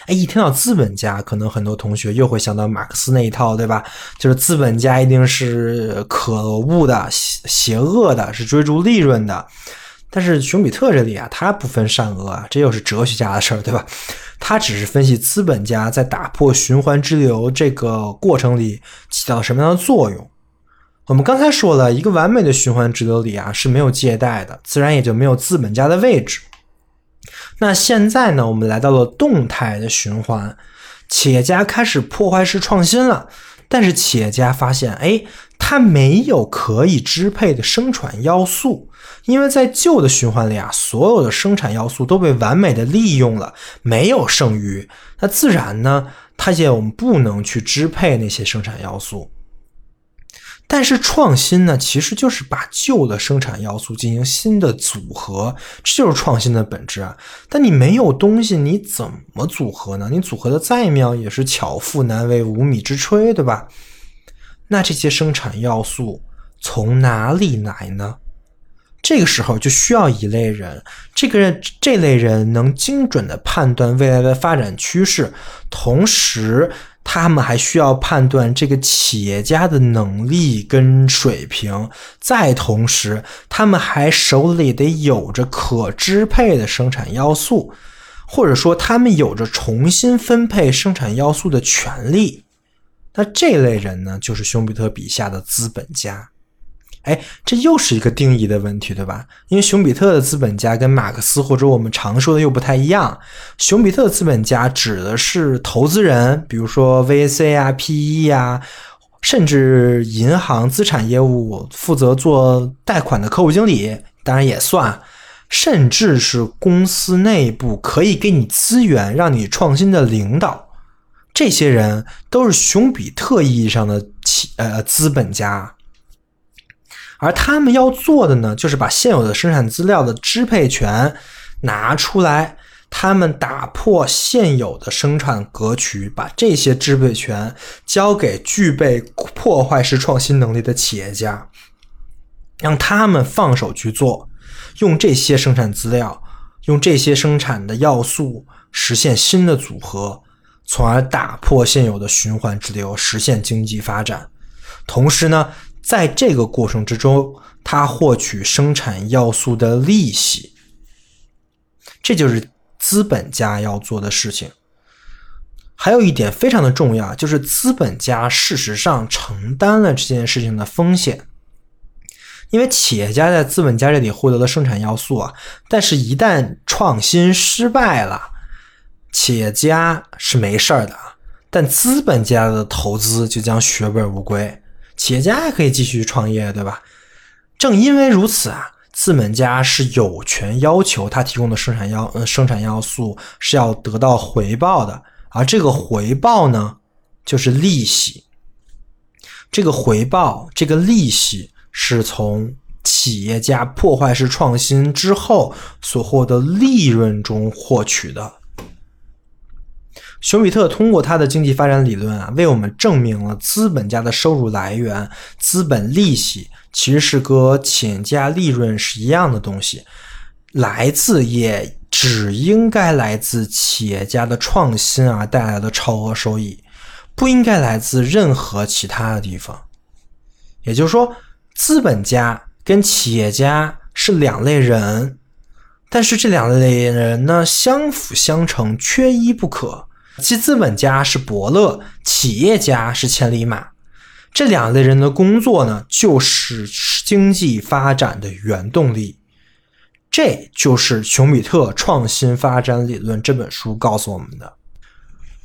哎，一听到资本家，可能很多同学又会想到马克思那一套，对吧？就是资本家一定是可恶的、邪邪恶的，是追逐利润的。但是熊彼特这里啊，他不分善恶啊，这又是哲学家的事儿，对吧？他只是分析资本家在打破循环之流这个过程里起到什么样的作用。我们刚才说了一个完美的循环之流里啊是没有借贷的，自然也就没有资本家的位置。那现在呢？我们来到了动态的循环，企业家开始破坏式创新了。但是企业家发现，哎，他没有可以支配的生产要素，因为在旧的循环里啊，所有的生产要素都被完美的利用了，没有剩余。那自然呢，他也我们不能去支配那些生产要素。但是创新呢，其实就是把旧的生产要素进行新的组合，这就是创新的本质啊。但你没有东西，你怎么组合呢？你组合的再妙，也是巧妇难为无米之炊，对吧？那这些生产要素从哪里来呢？这个时候就需要一类人，这个这类人能精准的判断未来的发展趋势，同时。他们还需要判断这个企业家的能力跟水平，再同时，他们还手里得有着可支配的生产要素，或者说，他们有着重新分配生产要素的权利。那这类人呢，就是熊彼特笔下的资本家。哎，这又是一个定义的问题，对吧？因为熊彼特的资本家跟马克思或者我们常说的又不太一样。熊彼特资本家指的是投资人，比如说 VC 啊、PE 啊，甚至银行资产业务负责做贷款的客户经理，当然也算，甚至是公司内部可以给你资源让你创新的领导，这些人都是熊彼特意义上的企呃资本家。而他们要做的呢，就是把现有的生产资料的支配权拿出来，他们打破现有的生产格局，把这些支配权交给具备破坏式创新能力的企业家，让他们放手去做，用这些生产资料，用这些生产的要素实现新的组合，从而打破现有的循环之流，实现经济发展。同时呢。在这个过程之中，他获取生产要素的利息，这就是资本家要做的事情。还有一点非常的重要，就是资本家事实上承担了这件事情的风险，因为企业家在资本家这里获得了生产要素啊，但是一旦创新失败了，企业家是没事儿的，但资本家的投资就将血本无归。企业家还可以继续创业，对吧？正因为如此啊，资本家是有权要求他提供的生产要呃生产要素是要得到回报的，而这个回报呢，就是利息。这个回报，这个利息是从企业家破坏式创新之后所获得利润中获取的。熊彼特通过他的经济发展理论啊，为我们证明了资本家的收入来源——资本利息，其实是和企业家利润是一样的东西，来自也只应该来自企业家的创新而带来的超额收益，不应该来自任何其他的地方。也就是说，资本家跟企业家是两类人，但是这两类人呢，相辅相成，缺一不可。其资本家是伯乐，企业家是千里马，这两类人的工作呢，就是经济发展的原动力。这就是熊彼特创新发展理论这本书告诉我们的。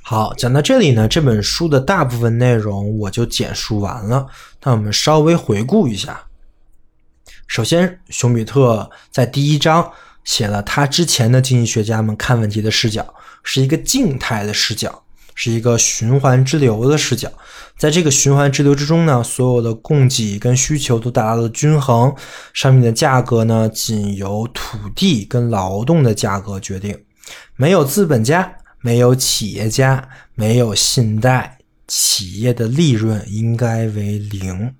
好，讲到这里呢，这本书的大部分内容我就简述完了。那我们稍微回顾一下。首先，熊彼特在第一章写了他之前的经济学家们看问题的视角。是一个静态的视角，是一个循环之流的视角。在这个循环之流之中呢，所有的供给跟需求都达到了均衡，商品的价格呢，仅由土地跟劳动的价格决定。没有资本家，没有企业家，没有信贷，企业的利润应该为零。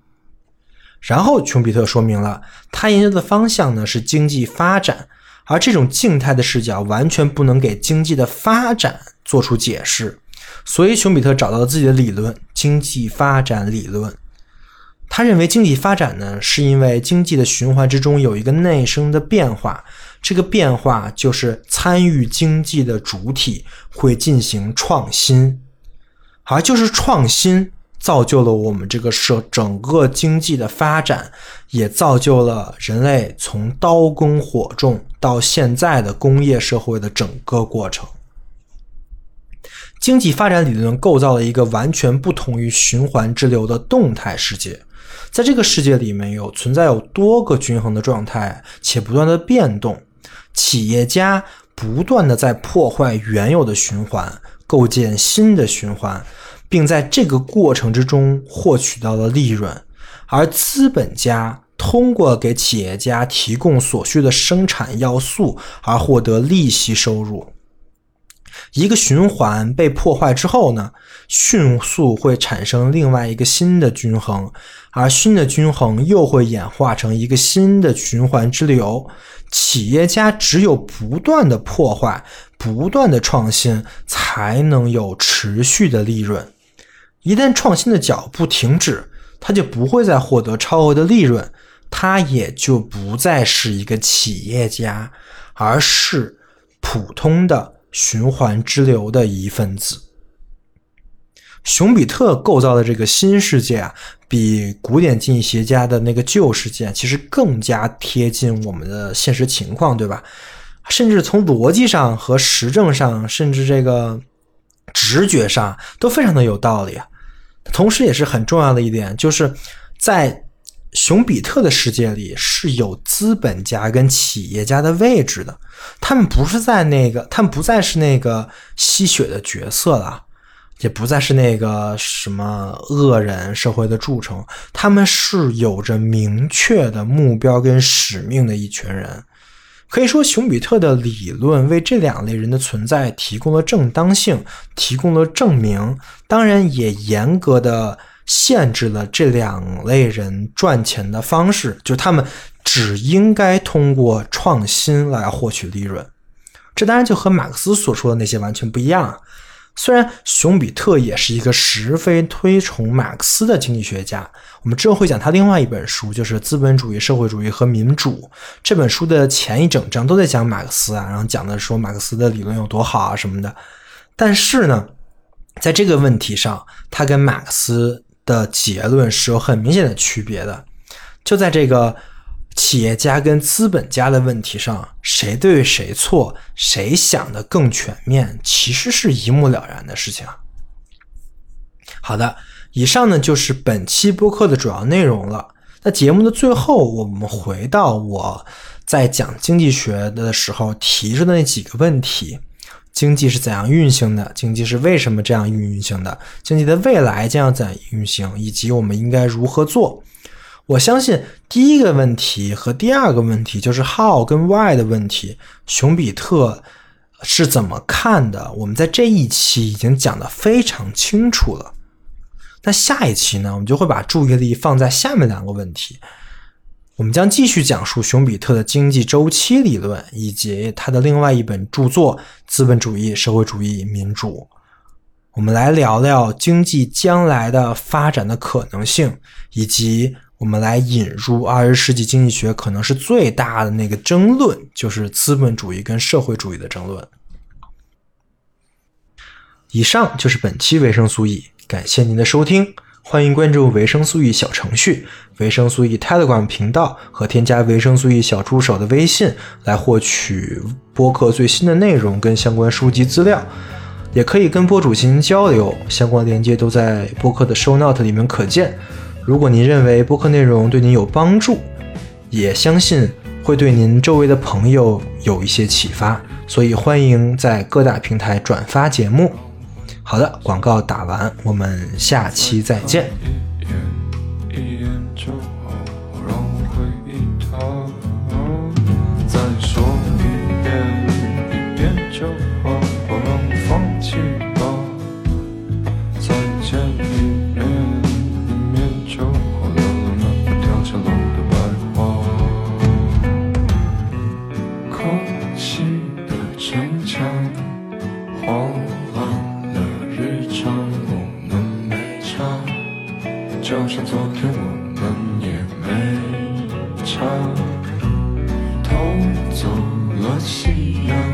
然后，琼比特说明了他研究的方向呢是经济发展。而这种静态的视角完全不能给经济的发展做出解释，所以熊彼特找到了自己的理论——经济发展理论。他认为经济发展呢，是因为经济的循环之中有一个内生的变化，这个变化就是参与经济的主体会进行创新，而就是创新。造就了我们这个社整个经济的发展，也造就了人类从刀耕火种到现在的工业社会的整个过程。经济发展理论构造了一个完全不同于循环之流的动态世界，在这个世界里面有存在有多个均衡的状态，且不断的变动。企业家不断的在破坏原有的循环，构建新的循环。并在这个过程之中获取到了利润，而资本家通过给企业家提供所需的生产要素而获得利息收入。一个循环被破坏之后呢，迅速会产生另外一个新的均衡，而新的均衡又会演化成一个新的循环之流。企业家只有不断的破坏、不断的创新，才能有持续的利润。一旦创新的脚步停止，他就不会再获得超额的利润，他也就不再是一个企业家，而是普通的。循环之流的一份子。熊彼特构造的这个新世界啊，比古典经济学家的那个旧世界其实更加贴近我们的现实情况，对吧？甚至从逻辑上和实证上，甚至这个直觉上都非常的有道理啊。同时，也是很重要的一点，就是在。熊彼特的世界里是有资本家跟企业家的位置的，他们不是在那个，他们不再是那个吸血的角色了，也不再是那个什么恶人社会的蛀虫，他们是有着明确的目标跟使命的一群人。可以说，熊彼特的理论为这两类人的存在提供了正当性，提供了证明，当然也严格的。限制了这两类人赚钱的方式，就他们只应该通过创新来获取利润。这当然就和马克思所说的那些完全不一样。虽然熊彼特也是一个十分推崇马克思的经济学家，我们之后会讲他另外一本书，就是《资本主义、社会主义和民主》这本书的前一整章都在讲马克思啊，然后讲的说马克思的理论有多好啊什么的。但是呢，在这个问题上，他跟马克思。的结论是有很明显的区别的，就在这个企业家跟资本家的问题上，谁对谁错，谁想的更全面，其实是一目了然的事情。好的，以上呢就是本期播客的主要内容了。那节目的最后，我们回到我在讲经济学的时候提出的那几个问题。经济是怎样运行的？经济是为什么这样运运行的？经济的未来将要怎样运行？以及我们应该如何做？我相信第一个问题和第二个问题就是 how 跟 why 的问题，熊彼特是怎么看的？我们在这一期已经讲的非常清楚了。那下一期呢？我们就会把注意力放在下面两个问题。我们将继续讲述熊彼特的经济周期理论，以及他的另外一本著作《资本主义、社会主义、民主》。我们来聊聊经济将来的发展的可能性，以及我们来引入二十世纪经济学可能是最大的那个争论，就是资本主义跟社会主义的争论。以上就是本期维生素 E，感谢您的收听。欢迎关注维生素 E 小程序、维生素 E Telegram 频道和添加维生素 E 小助手的微信，来获取播客最新的内容跟相关书籍资料。也可以跟播主进行交流，相关链接都在播客的 Show Note 里面可见。如果您认为播客内容对您有帮助，也相信会对您周围的朋友有一些启发，所以欢迎在各大平台转发节目。好的，广告打完，我们下期再见。我需要